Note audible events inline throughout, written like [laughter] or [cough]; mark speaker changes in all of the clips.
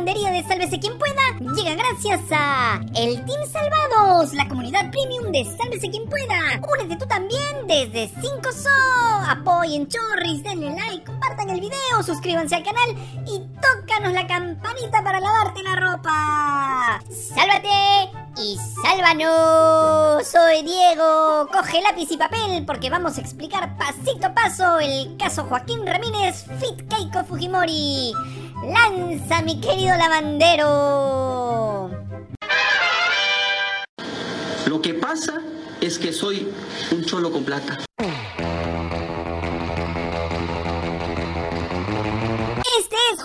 Speaker 1: lavandería de Sálvese quien pueda llega gracias a el Team Salvados, la comunidad premium de Sálvese quien pueda. Únete tú también desde 5 So. Apoyen Chorris, denle like, compartan el video, suscríbanse al canal y tócanos la campanita para lavarte la ropa. ¡Sálvate! y sálvanos. Soy Diego. Coge lápiz y papel porque vamos a explicar pasito a paso el caso Joaquín Ramírez Fit Keiko Fujimori. Lanza, mi querido lavandero.
Speaker 2: Lo que pasa es que soy un cholo con plata.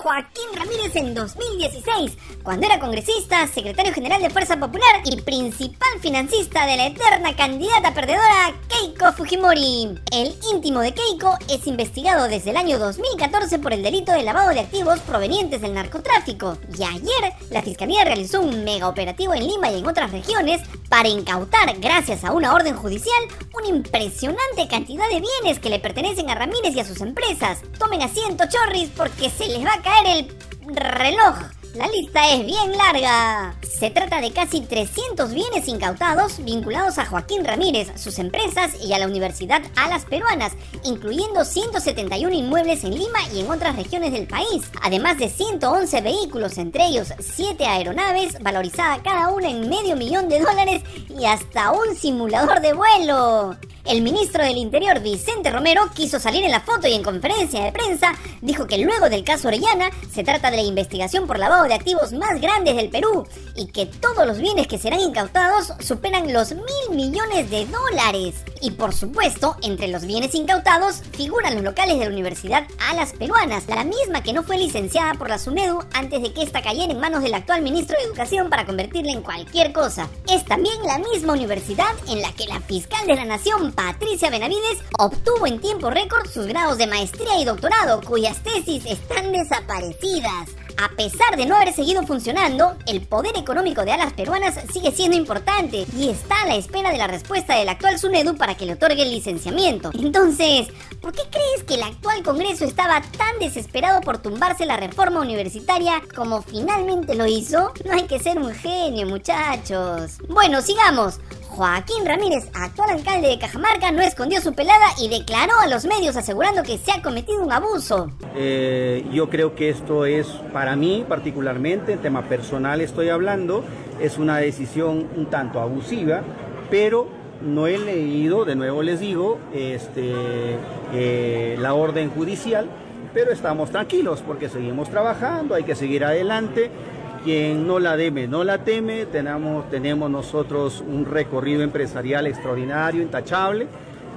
Speaker 1: Joaquín Ramírez en 2016, cuando era congresista, secretario general de Fuerza Popular y principal financista de la eterna candidata perdedora Keiko Fujimori. El íntimo de Keiko es investigado desde el año 2014 por el delito de lavado de activos provenientes del narcotráfico. Y ayer, la Fiscalía realizó un mega operativo en Lima y en otras regiones para incautar, gracias a una orden judicial, una impresionante cantidad de bienes que le pertenecen a Ramírez y a sus empresas. Tomen asiento, chorris, porque se les va a caer el reloj. La lista es bien larga. Se trata de casi 300 bienes incautados vinculados a Joaquín Ramírez, sus empresas y a la Universidad Alas Peruanas, incluyendo 171 inmuebles en Lima y en otras regiones del país, además de 111 vehículos, entre ellos 7 aeronaves, valorizada cada una en medio millón de dólares y hasta un simulador de vuelo. El ministro del Interior, Vicente Romero, quiso salir en la foto y en conferencia de prensa dijo que luego del caso Orellana se trata de la investigación por lavado de activos más grandes del Perú y que todos los bienes que serán incautados superan los mil millones de dólares. Y por supuesto, entre los bienes incautados figuran los locales de la Universidad Alas Peruanas, la misma que no fue licenciada por la SUNEDU antes de que esta cayera en manos del actual ministro de Educación para convertirla en cualquier cosa. Es también la misma universidad en la que la fiscal de la Nación Patricia Benavides obtuvo en tiempo récord sus grados de maestría y doctorado, cuyas tesis están desaparecidas. A pesar de no haber seguido funcionando, el poder económico de alas peruanas sigue siendo importante y está a la espera de la respuesta del actual SUNEDU para que le otorgue el licenciamiento. Entonces, ¿por qué crees que el actual Congreso estaba tan desesperado por tumbarse la reforma universitaria como finalmente lo hizo? No hay que ser un genio, muchachos. Bueno, sigamos. Joaquín Ramírez, actual alcalde de Cajamarca, no escondió su pelada y declaró a los medios asegurando que se ha cometido un abuso.
Speaker 3: Eh, yo creo que esto es, para mí particularmente, en tema personal estoy hablando, es una decisión un tanto abusiva, pero no he leído, de nuevo les digo, este, eh, la orden judicial, pero estamos tranquilos porque seguimos trabajando, hay que seguir adelante quien no la deme, no la teme, tenemos, tenemos nosotros un recorrido empresarial extraordinario, intachable.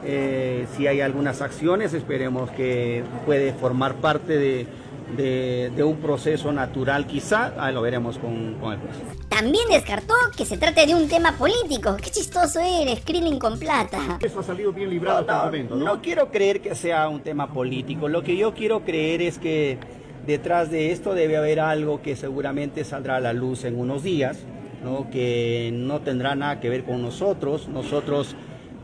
Speaker 3: Eh, si hay algunas acciones, esperemos que puede formar parte de, un proceso natural quizá, ah, lo veremos con, con el juez.
Speaker 1: También descartó que se trate de un tema político. Qué chistoso eres, Krillin con plata.
Speaker 3: Eso ha salido bien librado hasta el momento, ¿no? No quiero creer que sea un tema político. Lo que yo quiero creer es que detrás de esto debe haber algo que seguramente saldrá a la luz en unos días, ¿no? que no tendrá nada que ver con nosotros. Nosotros,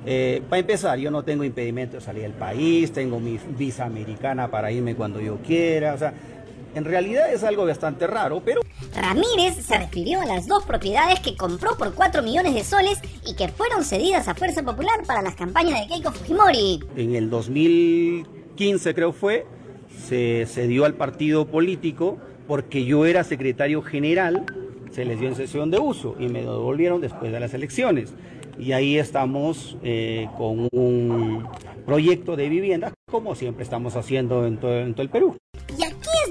Speaker 3: eh, para empezar, yo no tengo impedimento de salir del país, tengo mi visa americana para irme cuando yo quiera, o sea, en realidad es algo bastante raro, pero...
Speaker 1: Ramírez se refirió a las dos propiedades que compró por 4 millones de soles y que fueron cedidas a Fuerza Popular para las campañas de Keiko Fujimori.
Speaker 3: En el 2015 creo fue, se cedió al partido político porque yo era secretario general, se les dio en sesión de uso y me devolvieron después de las elecciones. Y ahí estamos eh, con un proyecto de vivienda, como siempre estamos haciendo en todo, en todo el Perú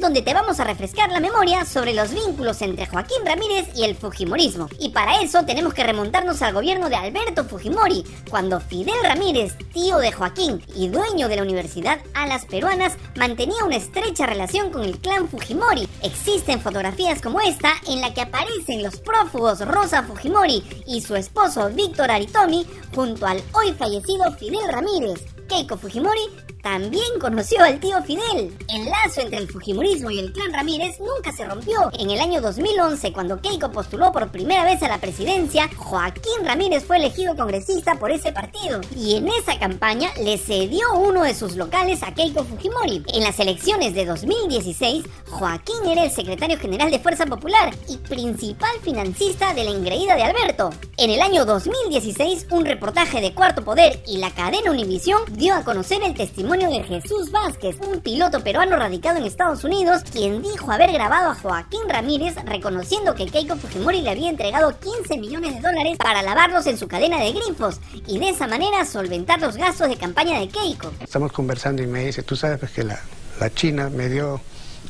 Speaker 1: donde te vamos a refrescar la memoria sobre los vínculos entre Joaquín Ramírez y el Fujimorismo. Y para eso tenemos que remontarnos al gobierno de Alberto Fujimori, cuando Fidel Ramírez, tío de Joaquín y dueño de la Universidad Alas Peruanas, mantenía una estrecha relación con el clan Fujimori. Existen fotografías como esta en la que aparecen los prófugos Rosa Fujimori y su esposo Víctor Aritomi junto al hoy fallecido Fidel Ramírez. Keiko Fujimori también conoció al tío Fidel. El lazo entre el Fujimorismo y el clan Ramírez nunca se rompió. En el año 2011, cuando Keiko postuló por primera vez a la presidencia, Joaquín Ramírez fue elegido congresista por ese partido. Y en esa campaña le cedió uno de sus locales a Keiko Fujimori. En las elecciones de 2016, Joaquín era el secretario general de Fuerza Popular y principal financista de la engreída de Alberto. En el año 2016, un reportaje de Cuarto Poder y la cadena Univisión dio a conocer el testimonio de Jesús Vázquez, un piloto peruano radicado en Estados Unidos, quien dijo haber grabado a Joaquín Ramírez reconociendo que Keiko Fujimori le había entregado 15 millones de dólares para lavarlos en su cadena de grifos y de esa manera solventar los gastos de campaña de Keiko.
Speaker 4: Estamos conversando y me dice, tú sabes pues, que la, la China me dio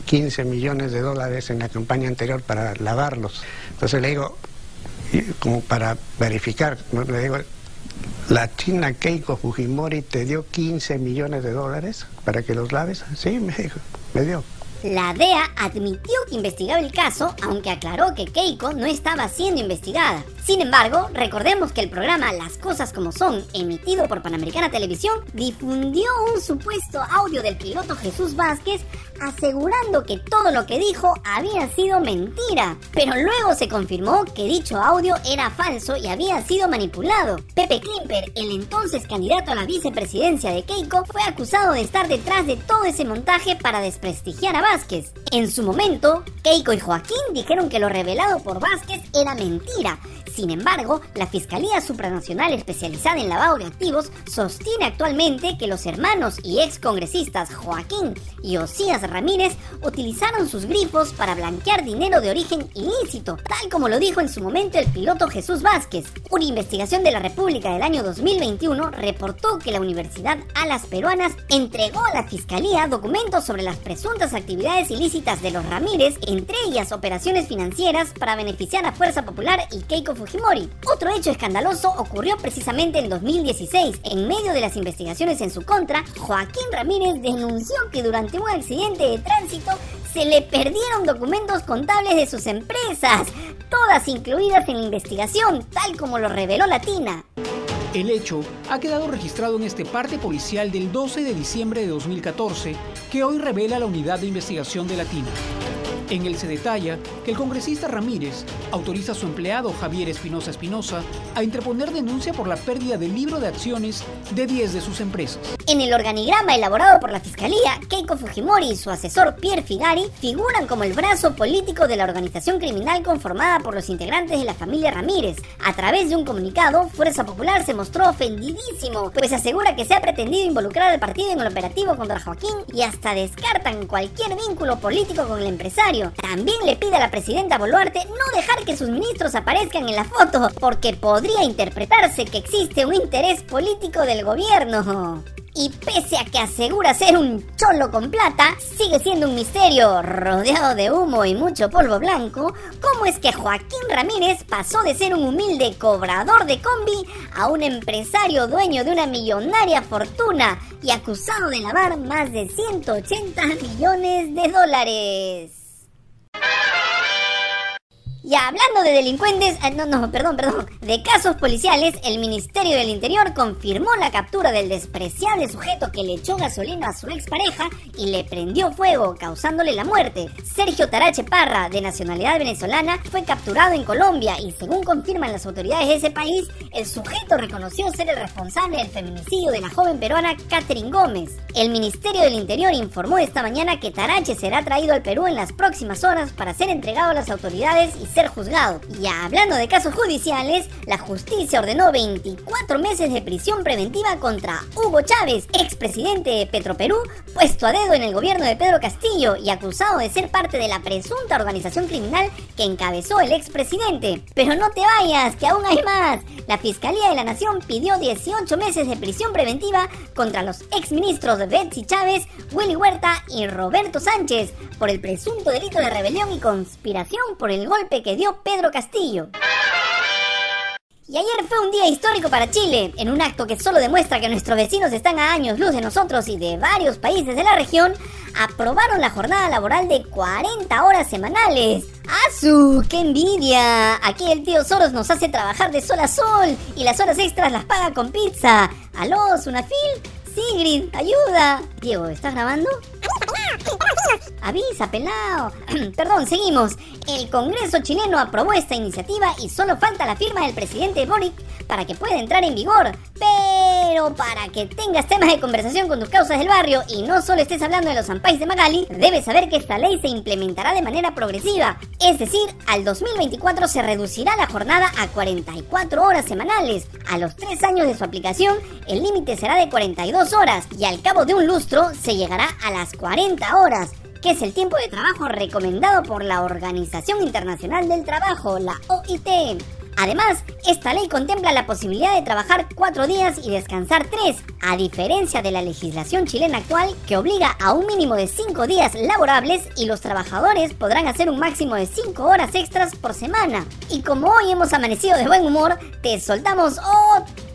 Speaker 4: 15 millones de dólares en la campaña anterior para lavarlos. Entonces le digo, como para verificar, le digo, la China Keiko Fujimori te dio 15 millones de dólares para que los laves. Sí, me dijo, me dio.
Speaker 1: La DEA admitió que investigaba el caso, aunque aclaró que Keiko no estaba siendo investigada. Sin embargo, recordemos que el programa Las Cosas como Son, emitido por Panamericana Televisión, difundió un supuesto audio del piloto Jesús Vázquez asegurando que todo lo que dijo había sido mentira. Pero luego se confirmó que dicho audio era falso y había sido manipulado. Pepe Klimper, el entonces candidato a la vicepresidencia de Keiko, fue acusado de estar detrás de todo ese montaje para desprestigiar a Vázquez. En su momento, Keiko y Joaquín dijeron que lo revelado por Vázquez era mentira. Sin embargo, la Fiscalía Supranacional especializada en lavado de activos sostiene actualmente que los hermanos y ex congresistas Joaquín y Osías Ramírez utilizaron sus grifos para blanquear dinero de origen ilícito, tal como lo dijo en su momento el piloto Jesús Vázquez. Una investigación de la República del año 2021 reportó que la Universidad Alas Peruanas entregó a la Fiscalía documentos sobre las presuntas actividades ilícitas de los Ramírez, entre ellas operaciones financieras para beneficiar a Fuerza Popular y Keiko Otro hecho escandaloso ocurrió precisamente en 2016. En medio de las investigaciones en su contra, Joaquín Ramírez denunció que durante un accidente de tránsito se le perdieron documentos contables de sus empresas, todas incluidas en la investigación, tal como lo reveló Latina.
Speaker 5: El hecho ha quedado registrado en este parte policial del 12 de diciembre de 2014, que hoy revela la unidad de investigación de Latina. En él se detalla que el congresista Ramírez autoriza a su empleado Javier Espinosa Espinosa a interponer denuncia por la pérdida del libro de acciones de 10 de sus empresas.
Speaker 1: En el organigrama elaborado por la Fiscalía, Keiko Fujimori y su asesor Pierre Figari figuran como el brazo político de la organización criminal conformada por los integrantes de la familia Ramírez. A través de un comunicado, Fuerza Popular se mostró ofendidísimo, pues asegura que se ha pretendido involucrar al partido en el operativo contra Joaquín y hasta descartan cualquier vínculo político con el empresario. También le pide a la presidenta Boluarte no dejar que sus ministros aparezcan en la foto, porque podría interpretarse que existe un interés político del gobierno. Y pese a que asegura ser un cholo con plata, sigue siendo un misterio rodeado de humo y mucho polvo blanco, cómo es que Joaquín Ramírez pasó de ser un humilde cobrador de combi a un empresario dueño de una millonaria fortuna y acusado de lavar más de 180 millones de dólares. Ya hablando de delincuentes, eh, no, no, perdón, perdón, de casos policiales, el Ministerio del Interior confirmó la captura del despreciable sujeto que le echó gasolina a su expareja y le prendió fuego, causándole la muerte. Sergio Tarache Parra, de nacionalidad venezolana, fue capturado en Colombia y según confirman las autoridades de ese país, el sujeto reconoció ser el responsable del feminicidio de la joven peruana Catherine Gómez. El Ministerio del Interior informó esta mañana que Tarache será traído al Perú en las próximas horas para ser entregado a las autoridades y ser juzgado. Y hablando de casos judiciales, la justicia ordenó 24 meses de prisión preventiva contra Hugo Chávez, expresidente de Petroperú, puesto a dedo en el gobierno de Pedro Castillo y acusado de ser parte de la presunta organización criminal que encabezó el expresidente. Pero no te vayas, que aún hay más. La Fiscalía de la Nación pidió 18 meses de prisión preventiva contra los exministros Betsy Chávez, Willy Huerta y Roberto Sánchez por el presunto delito de rebelión y conspiración por el golpe que dio Pedro Castillo. Y ayer fue un día histórico para Chile, en un acto que solo demuestra que nuestros vecinos están a años luz de nosotros y de varios países de la región, aprobaron la jornada laboral de 40 horas semanales. ¡Asu! ¡Qué envidia! Aquí el tío Soros nos hace trabajar de sol a sol y las horas extras las paga con pizza. ¿Aló, Sunafil? Sigrid, ayuda. Diego, ¿estás grabando? Avisa, pelao. [clears throat] Perdón, seguimos. El Congreso chileno aprobó esta iniciativa y solo falta la firma del presidente Boric para que pueda entrar en vigor. Pero para que tengas temas de conversación con tus causas del barrio y no solo estés hablando de los zampais de Magali, debes saber que esta ley se implementará de manera progresiva. Es decir, al 2024 se reducirá la jornada a 44 horas semanales. A los 3 años de su aplicación, el límite será de 42 horas y al cabo de un lustro se llegará a las 40 horas que es el tiempo de trabajo recomendado por la Organización Internacional del Trabajo, la OIT. Además, esta ley contempla la posibilidad de trabajar cuatro días y descansar tres, a diferencia de la legislación chilena actual que obliga a un mínimo de cinco días laborables y los trabajadores podrán hacer un máximo de cinco horas extras por semana. Y como hoy hemos amanecido de buen humor, te soltamos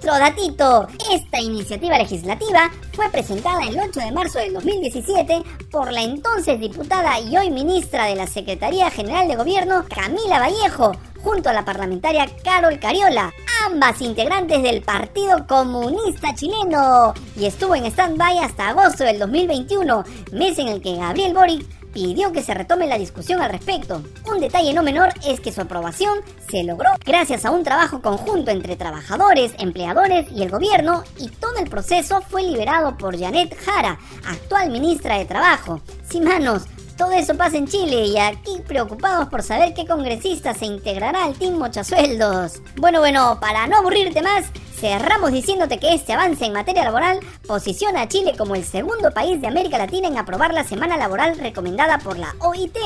Speaker 1: otro datito. Esta iniciativa legislativa fue presentada el 8 de marzo del 2017 por la entonces diputada y hoy ministra de la Secretaría General de Gobierno, Camila Vallejo, junto a la parlamentaria Carol Cariola, ambas integrantes del Partido Comunista Chileno, y estuvo en stand-by hasta agosto del 2021, mes en el que Gabriel Boric pidió que se retome la discusión al respecto. Un detalle no menor es que su aprobación se logró gracias a un trabajo conjunto entre trabajadores, empleadores y el gobierno y todo el proceso fue liberado por Janet Jara, actual ministra de Trabajo. Sin manos, todo eso pasa en Chile y aquí preocupados por saber qué congresista se integrará al Team Mochasueldos. Bueno, bueno, para no aburrirte más, cerramos diciéndote que este avance en materia laboral posiciona a Chile como el segundo país de América Latina en aprobar la semana laboral recomendada por la OIT.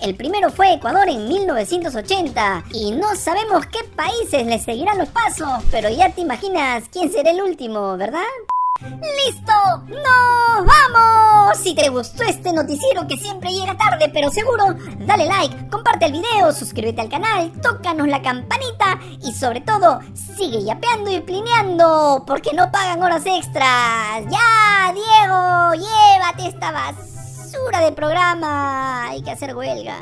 Speaker 1: El primero fue Ecuador en 1980 y no sabemos qué países le seguirán los pasos, pero ya te imaginas quién será el último, ¿verdad? ¡Listo! ¡Nos vamos! Si te gustó este noticiero que siempre llega tarde pero seguro, dale like, comparte el video, suscríbete al canal, tócanos la campanita y sobre todo, sigue yapeando y plineando porque no pagan horas extras. ¡Ya, Diego! ¡Llévate esta basura de programa! Hay que hacer huelga.